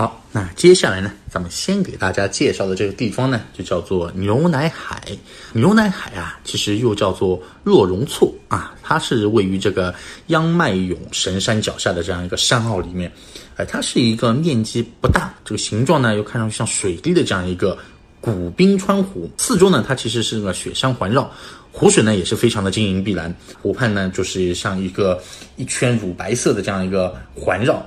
好，那接下来呢，咱们先给大家介绍的这个地方呢，就叫做牛奶海。牛奶海啊，其实又叫做若容措啊，它是位于这个央迈勇神山脚下的这样一个山坳里面。哎，它是一个面积不大，这个形状呢又看上去像水滴的这样一个古冰川湖。四周呢，它其实是个雪山环绕，湖水呢也是非常的晶莹碧蓝，湖畔呢就是像一个一圈乳白色的这样一个环绕。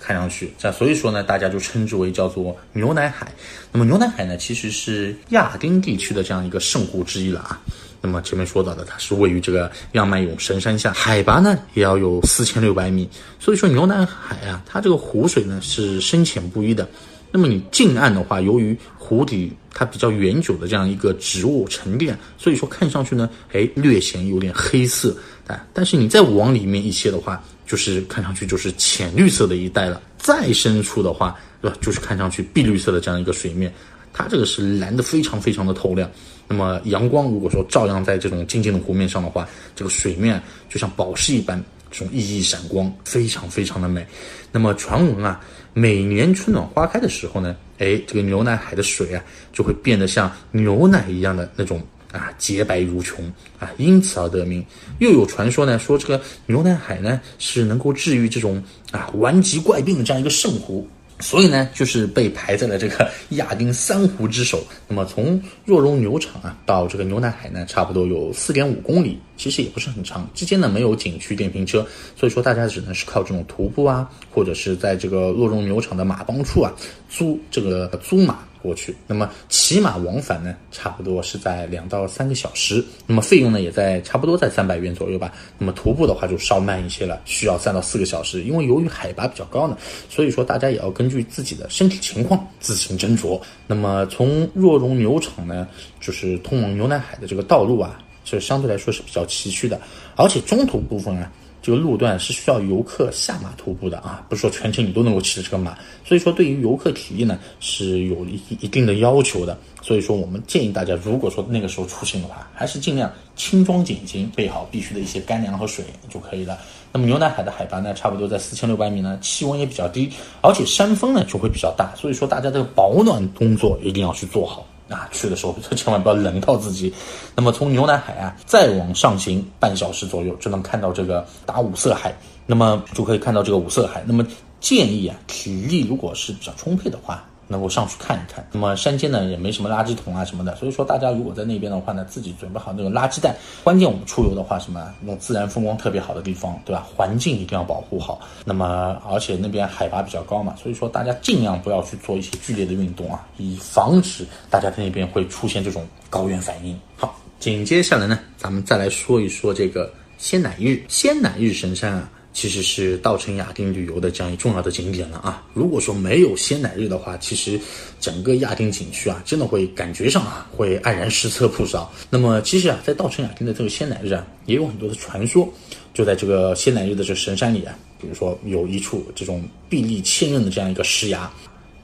看上去这，所以说呢，大家就称之为叫做牛奶海。那么牛奶海呢，其实是亚丁地区的这样一个圣湖之一了啊。那么前面说到的，它是位于这个央迈勇神山下，海拔呢也要有四千六百米。所以说牛奶海啊，它这个湖水呢是深浅不一的。那么你近岸的话，由于湖底它比较远久的这样一个植物沉淀，所以说看上去呢，哎，略显有点黑色啊。但是你再往里面一些的话，就是看上去就是浅绿色的一带了。再深处的话，对吧？就是看上去碧绿色的这样一个水面，它这个是蓝的非常非常的透亮。那么阳光如果说照亮在这种静静的湖面上的话，这个水面就像宝石一般，这种熠熠闪光，非常非常的美。那么传闻啊。每年春暖花开的时候呢，哎，这个牛奶海的水啊，就会变得像牛奶一样的那种啊，洁白如琼啊，因此而得名。又有传说呢，说这个牛奶海呢是能够治愈这种啊顽疾怪病的这样一个圣湖。所以呢，就是被排在了这个亚丁三湖之首。那么从若容牛场啊到这个牛奶海呢，差不多有四点五公里，其实也不是很长。之间呢没有景区电瓶车，所以说大家只能是靠这种徒步啊，或者是在这个若容牛场的马帮处啊租这个租马。过去，那么骑马往返呢，差不多是在两到三个小时，那么费用呢也在差不多在三百元左右吧。那么徒步的话就稍慢一些了，需要三到四个小时，因为由于海拔比较高呢，所以说大家也要根据自己的身体情况自行斟酌。那么从若容牛场呢，就是通往牛奶海的这个道路啊，是相对来说是比较崎岖的，而且中途部分啊。这个路段是需要游客下马徒步的啊，不是说全程你都能够骑着这个马，所以说对于游客体力呢是有一一定的要求的。所以说我们建议大家，如果说那个时候出行的话，还是尽量轻装简行，备好必须的一些干粮和水就可以了。那么牛奶海的海拔呢，差不多在四千六百米呢，气温也比较低，而且山峰呢就会比较大，所以说大家这个保暖工作一定要去做好。啊，去的时候千万不要冷到自己。那么从牛奶海啊，再往上行半小时左右，就能看到这个打五色海。那么就可以看到这个五色海。那么建议啊，体力如果是比较充沛的话。能够上去看一看，那么山间呢也没什么垃圾桶啊什么的，所以说大家如果在那边的话呢，自己准备好那个垃圾袋。关键我们出游的话，什么那种自然风光特别好的地方，对吧？环境一定要保护好。那么而且那边海拔比较高嘛，所以说大家尽量不要去做一些剧烈的运动啊，以防止大家在那边会出现这种高原反应。好，紧接下来呢，咱们再来说一说这个仙乃日，仙乃日神山啊。其实是稻城亚丁旅游的这样一重要的景点了啊！如果说没有仙乃日的话，其实整个亚丁景区啊，真的会感觉上啊会黯然失色不少。那么其实啊，在稻城亚丁的这个仙乃日啊，也有很多的传说。就在这个仙乃日的这神山里啊，比如说有一处这种壁立千仞的这样一个石崖，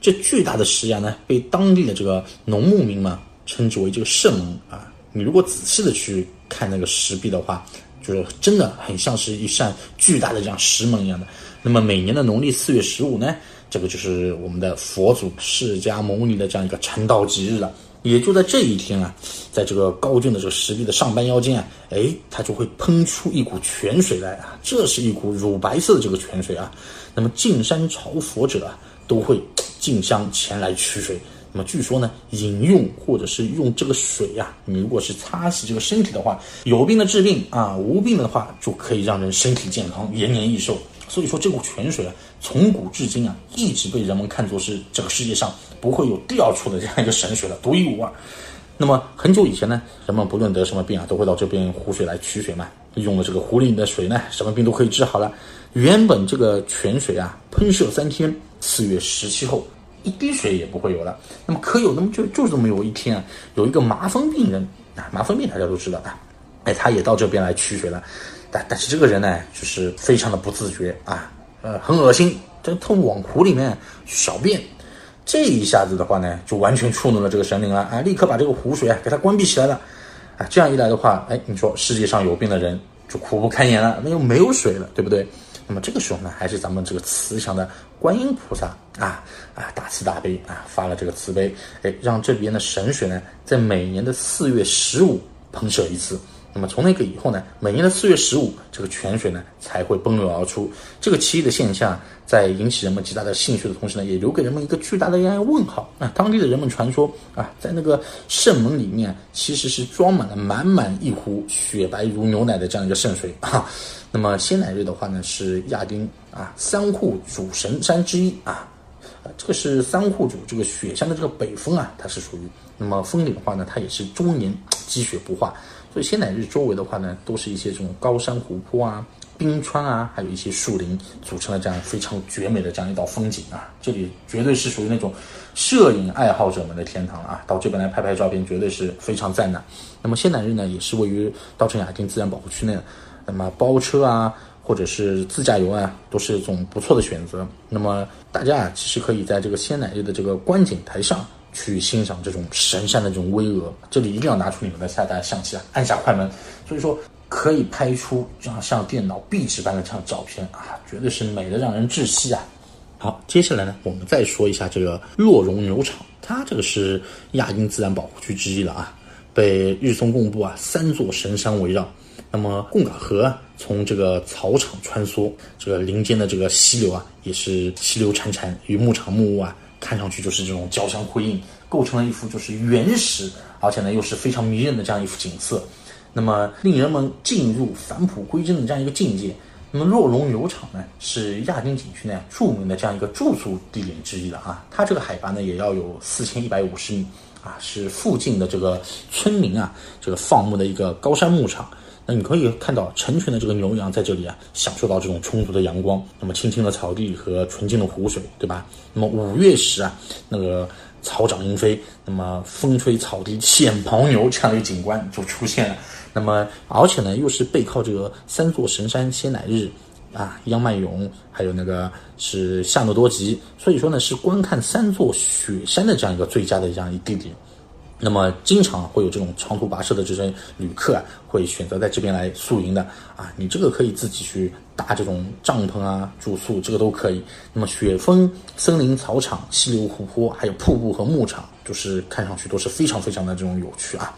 这巨大的石崖呢，被当地的这个农牧民们称之为这个圣门啊。你如果仔细的去看那个石壁的话，就是真的很像是一扇巨大的这样石门一样的。那么每年的农历四月十五呢，这个就是我们的佛祖释迦牟尼的这样一个成道吉日了。也就在这一天啊，在这个高峻的这个石壁的上半腰间啊，哎，它就会喷出一股泉水来啊。这是一股乳白色的这个泉水啊。那么进山朝佛者啊，都会进香前来取水。那么据说呢，饮用或者是用这个水呀，你如果是擦洗这个身体的话，有病的治病啊，无病的话就可以让人身体健康、延年益寿。所以说这股泉水啊，从古至今啊，一直被人们看作是这个世界上不会有第二处的这样一个神水了，独一无二。那么很久以前呢，人们不论得什么病啊，都会到这边湖水来取水嘛，用了这个湖里的水呢，什么病都可以治好了。原本这个泉水啊，喷射三天，四月十七后。一滴水也不会有了。那么可有那么就就这么有一天啊，有一个麻风病人啊，麻风病大家都知道啊，哎，他也到这边来取水了。但但是这个人呢，就是非常的不自觉啊，呃，很恶心，这他往湖里面小便，这一下子的话呢，就完全触怒了这个神灵了啊，立刻把这个湖水啊给他关闭起来了啊。这样一来的话，哎，你说世界上有病的人就苦不堪言了，那又没有水了，对不对？那么这个时候呢，还是咱们这个慈祥的观音菩萨啊啊大慈大悲啊发了这个慈悲，哎，让这边的神水呢，在每年的四月十五喷射一次。那么从那个以后呢，每年的四月十五，这个泉水呢才会奔流而出。这个奇异的现象，在引起人们极大的兴趣的同时呢，也留给人们一个巨大的一个问号。啊，当地的人们传说啊，在那个圣门里面，其实是装满了满满一壶雪白如牛奶的这样一个圣水 啊。那么仙乃日的话呢，是亚丁啊三户主神山之一啊。啊，这个是三户主这个雪山的这个北峰啊，它是属于。那么峰顶的话呢，它也是终年积雪不化。所以仙乃日周围的话呢，都是一些这种高山湖泊啊、冰川啊，还有一些树林组成了这样非常绝美的这样一道风景啊。这里绝对是属于那种摄影爱好者们的天堂啊！到这边来拍拍照片，绝对是非常赞的。那么仙乃日呢，也是位于稻城亚丁自然保护区内，那么包车啊，或者是自驾游啊，都是一种不错的选择。那么大家啊，其实可以在这个仙乃日的这个观景台上。去欣赏这种神山的这种巍峨，这里一定要拿出你们的下单相机啊，按下快门，所以说可以拍出这样像电脑壁纸般的这样照片啊，绝对是美的让人窒息啊！好，接下来呢，我们再说一下这个洛绒牛场，它这个是亚丁自然保护区之一了啊，被日松贡布啊三座神山围绕，那么贡嘎河从这个草场穿梭，这个林间的这个溪流啊，也是溪流潺潺，与牧场木屋啊。看上去就是这种交相辉映，构成了一幅就是原始，而且呢又是非常迷人的这样一幅景色，那么令人们进入返璞归真的这样一个境界。那么洛龙牛场呢，是亚丁景区呢著名的这样一个住宿地点之一了啊，它这个海拔呢也要有四千一百五十米啊，是附近的这个村民啊这个放牧的一个高山牧场。那你可以看到成群的这个牛羊在这里啊，享受到这种充足的阳光，那么青青的草地和纯净的湖水，对吧？那么五月时啊，那个草长莺飞，那么风吹草低见牦牛这样的景观就出现了。那么而且呢，又是背靠这个三座神山仙乃日啊、央迈勇，还有那个是夏诺多吉，所以说呢，是观看三座雪山的这样一个最佳的这样一地点。那么经常会有这种长途跋涉的这些旅客啊，会选择在这边来宿营的啊。你这个可以自己去搭这种帐篷啊，住宿这个都可以。那么雪峰、森林、草场、溪流、湖泊，还有瀑布和牧场，就是看上去都是非常非常的这种有趣啊。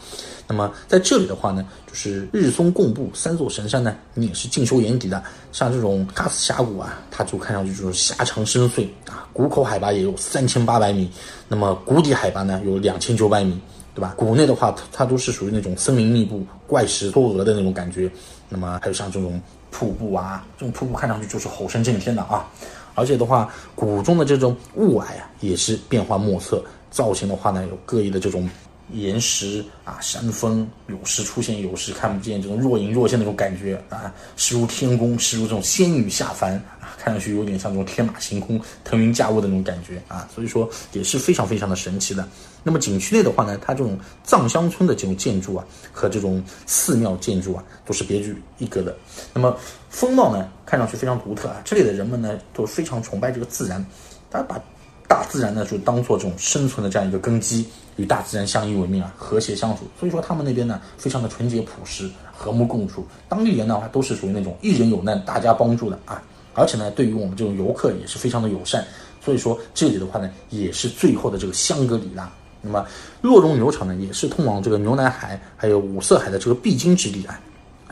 那么在这里的话呢，就是日松贡布三座神山呢，你也是尽收眼底的。像这种喀斯峡谷啊，它就看上去就是狭长深邃啊，谷口海拔也有三千八百米，那么谷底海拔呢有两千九百米。对吧？谷内的话，它它都是属于那种森林密布、怪石多峨的那种感觉。那么还有像这种瀑布啊，这种瀑布看上去就是吼声震天的啊。而且的话，谷中的这种雾霭啊，也是变幻莫测。造型的话呢，有各异的这种岩石啊、山峰，有时出现，有时看不见，这种若隐若现那种感觉啊，实如天宫，实如这种仙女下凡啊，看上去有点像这种天马行空、腾云驾雾的那种感觉啊。所以说也是非常非常的神奇的。那么景区内的话呢，它这种藏乡村的这种建筑啊，和这种寺庙建筑啊，都是别具一格的。那么风貌呢，看上去非常独特啊。这里的人们呢，都非常崇拜这个自然，他把大自然呢就当做这种生存的这样一个根基，与大自然相依为命啊，和谐相处。所以说他们那边呢，非常的纯洁朴实，和睦共处。当地人的话，都是属于那种一人有难大家帮助的啊。而且呢，对于我们这种游客也是非常的友善。所以说这里的话呢，也是最后的这个香格里拉。那么，洛绒牛场呢，也是通往这个牛奶海还有五色海的这个必经之地啊。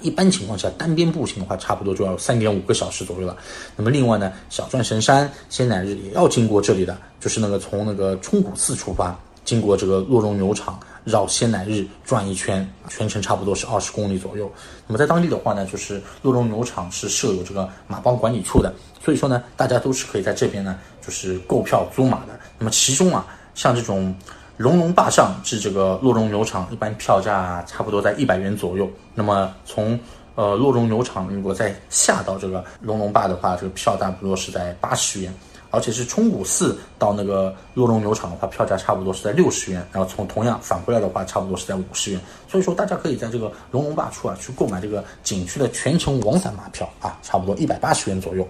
一般情况下，单边步行的话，差不多就要三点五个小时左右了。那么，另外呢，小转神山、仙乃日也要经过这里的，就是那个从那个冲古寺出发，经过这个洛绒牛场，绕仙乃日转一圈，全程差不多是二十公里左右。那么，在当地的话呢，就是洛绒牛场是设有这个马帮管理处的，所以说呢，大家都是可以在这边呢，就是购票租马的。那么，其中啊，像这种。龙龙坝上至这个洛绒牛场，一般票价差不多在一百元左右。那么从呃洛绒牛场如果再下到这个龙龙坝的话，这个票差不多是在八十元。而且是冲古寺到那个洛绒牛场的话，票价差不多是在六十元。然后从同样返回来的话，差不多是在五十元。所以说大家可以在这个龙龙坝处啊去购买这个景区的全程往返马票啊，差不多一百八十元左右。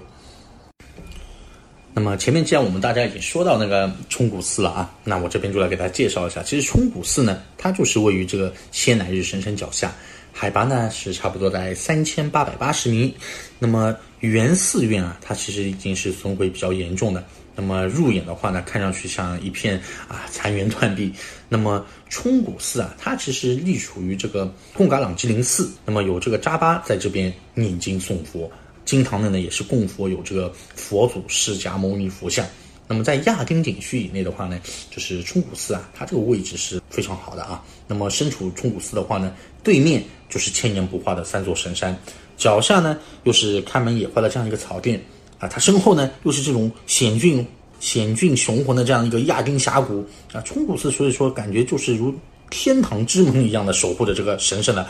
那么前面既然我们大家已经说到那个冲古寺了啊，那我这边就来给大家介绍一下。其实冲古寺呢，它就是位于这个仙乃日神山脚下，海拔呢是差不多在三千八百八十米。那么原寺院啊，它其实已经是损毁比较严重的。那么入眼的话呢，看上去像一片啊残垣断壁。那么冲古寺啊，它其实隶属于这个贡嘎朗吉林寺。那么有这个扎巴在这边念经诵佛，经堂内呢也是供佛有这个佛祖释迦牟尼佛像。那么在亚丁景区以内的话呢，就是冲古寺啊，它这个位置是非常好的啊。那么身处冲古寺的话呢，对面就是千年不化的三座神山，脚下呢又是开门野花的这样一个草甸。啊，它身后呢又是这种险峻、险峻雄浑的这样一个亚丁峡谷啊，冲古寺，所以说感觉就是如天堂之门一样的守护着这个神圣的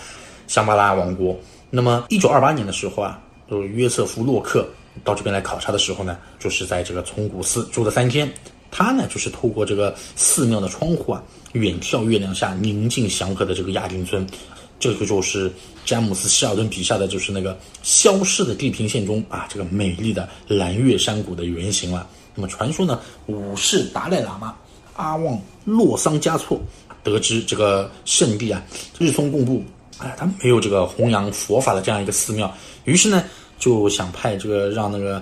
香巴拉王国。那么，一九二八年的时候啊，就是约瑟夫·洛克到这边来考察的时候呢，就是在这个冲古寺住了三天。他呢，就是透过这个寺庙的窗户啊，远眺月亮下宁静祥和的这个亚丁村。这个就是詹姆斯·希尔顿笔下的就是那个消失的地平线中啊，这个美丽的蓝月山谷的原型了。那么传说呢，五世达赖喇嘛阿旺洛桑嘉措得知这个圣地啊日松贡布，哎，他没有这个弘扬佛法的这样一个寺庙，于是呢就想派这个让那个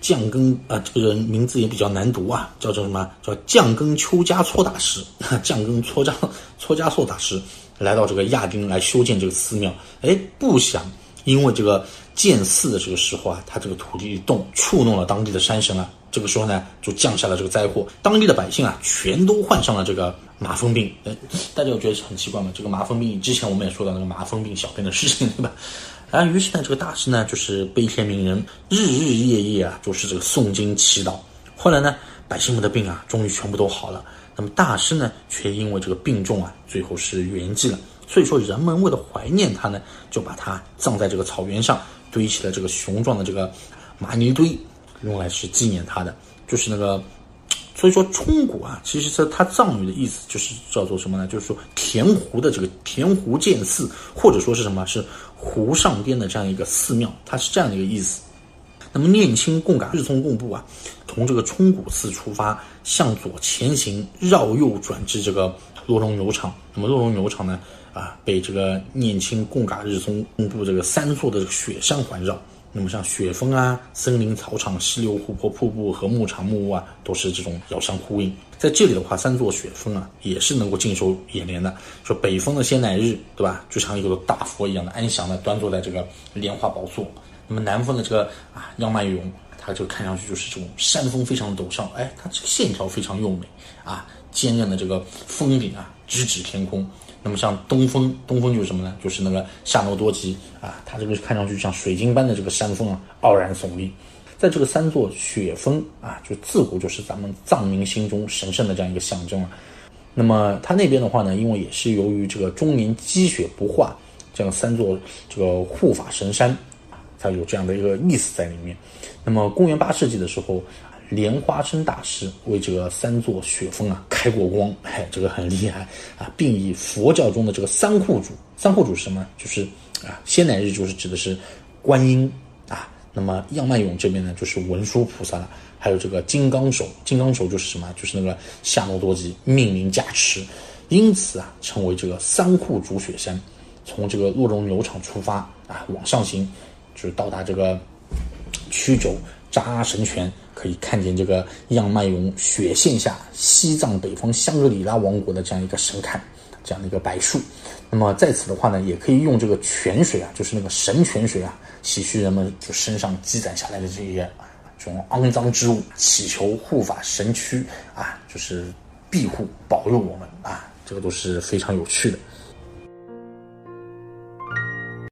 降根啊，这个人名字也比较难读啊，叫做什么？叫降根秋加措大师，降根搓加搓加措大师。来到这个亚丁来修建这个寺庙，哎，不想因为这个建寺的这个时候啊，他这个土地一动，触弄了当地的山神啊，这个时候呢，就降下了这个灾祸，当地的百姓啊，全都患上了这个麻风病。哎，大家有觉得很奇怪吗？这个麻风病之前我们也说到那个麻风病小病的事情，对吧？啊，于是呢，这个大师呢，就是悲天悯人，日日夜夜啊，就是这个诵经祈祷。后来呢，百姓们的病啊，终于全部都好了。那么大师呢，却因为这个病重啊，最后是圆寂了。所以说，人们为了怀念他呢，就把他葬在这个草原上，堆起了这个雄壮的这个玛尼堆，用来是纪念他的。就是那个，所以说冲古啊，其实它它藏语的意思就是叫做什么呢？就是说填湖的这个填湖建寺，或者说是什么是湖上边的这样一个寺庙，它是这样的一个意思。那么念青贡嘎日松贡布啊，从这个冲古寺出发，向左前行，绕右转至这个洛龙牛场。那么洛龙牛场呢，啊，被这个念青贡嘎日松贡布这个三座的雪山环绕。那么像雪峰啊、森林、草场、溪流、湖泊、瀑布和牧场、木屋啊，都是这种遥相呼应。在这里的话，三座雪峰啊，也是能够尽收眼帘的。说北峰的仙乃日，对吧？就像一个大佛一样的安详的端坐在这个莲花宝座。那么南峰的这个啊央麦勇，它就看上去就是这种山峰非常陡峭，哎，它这个线条非常优美啊，坚韧的这个峰顶啊直指天空。那么像东峰，东峰就是什么呢？就是那个夏诺多吉啊，它这个看上去像水晶般的这个山峰啊，傲然耸立。在这个三座雪峰啊，就自古就是咱们藏民心中神圣的这样一个象征了。那么它那边的话呢，因为也是由于这个终年积雪不化，这样三座这个护法神山。它有这样的一个意思在里面。那么，公元八世纪的时候，莲花生大师为这个三座雪峰啊开过光，哎，这个很厉害啊，并以佛教中的这个三护主，三护主是什么？就是啊，仙乃日就是指的是观音啊。那么，样曼勇这边呢，就是文殊菩萨了。还有这个金刚手，金刚手就是什么？就是那个夏诺多吉命名加持，因此啊，称为这个三护主雪山。从这个洛绒牛场出发啊，往上行。就是到达这个曲肘扎神泉，可以看见这个样脉涌雪线下西藏北方香格里拉王国的这样一个神龛，这样的一个柏树。那么在此的话呢，也可以用这个泉水啊，就是那个神泉水啊，洗去人们就身上积攒下来的这些这种肮脏之物，祈求护法神躯啊，就是庇护保佑我们啊，这个都是非常有趣的。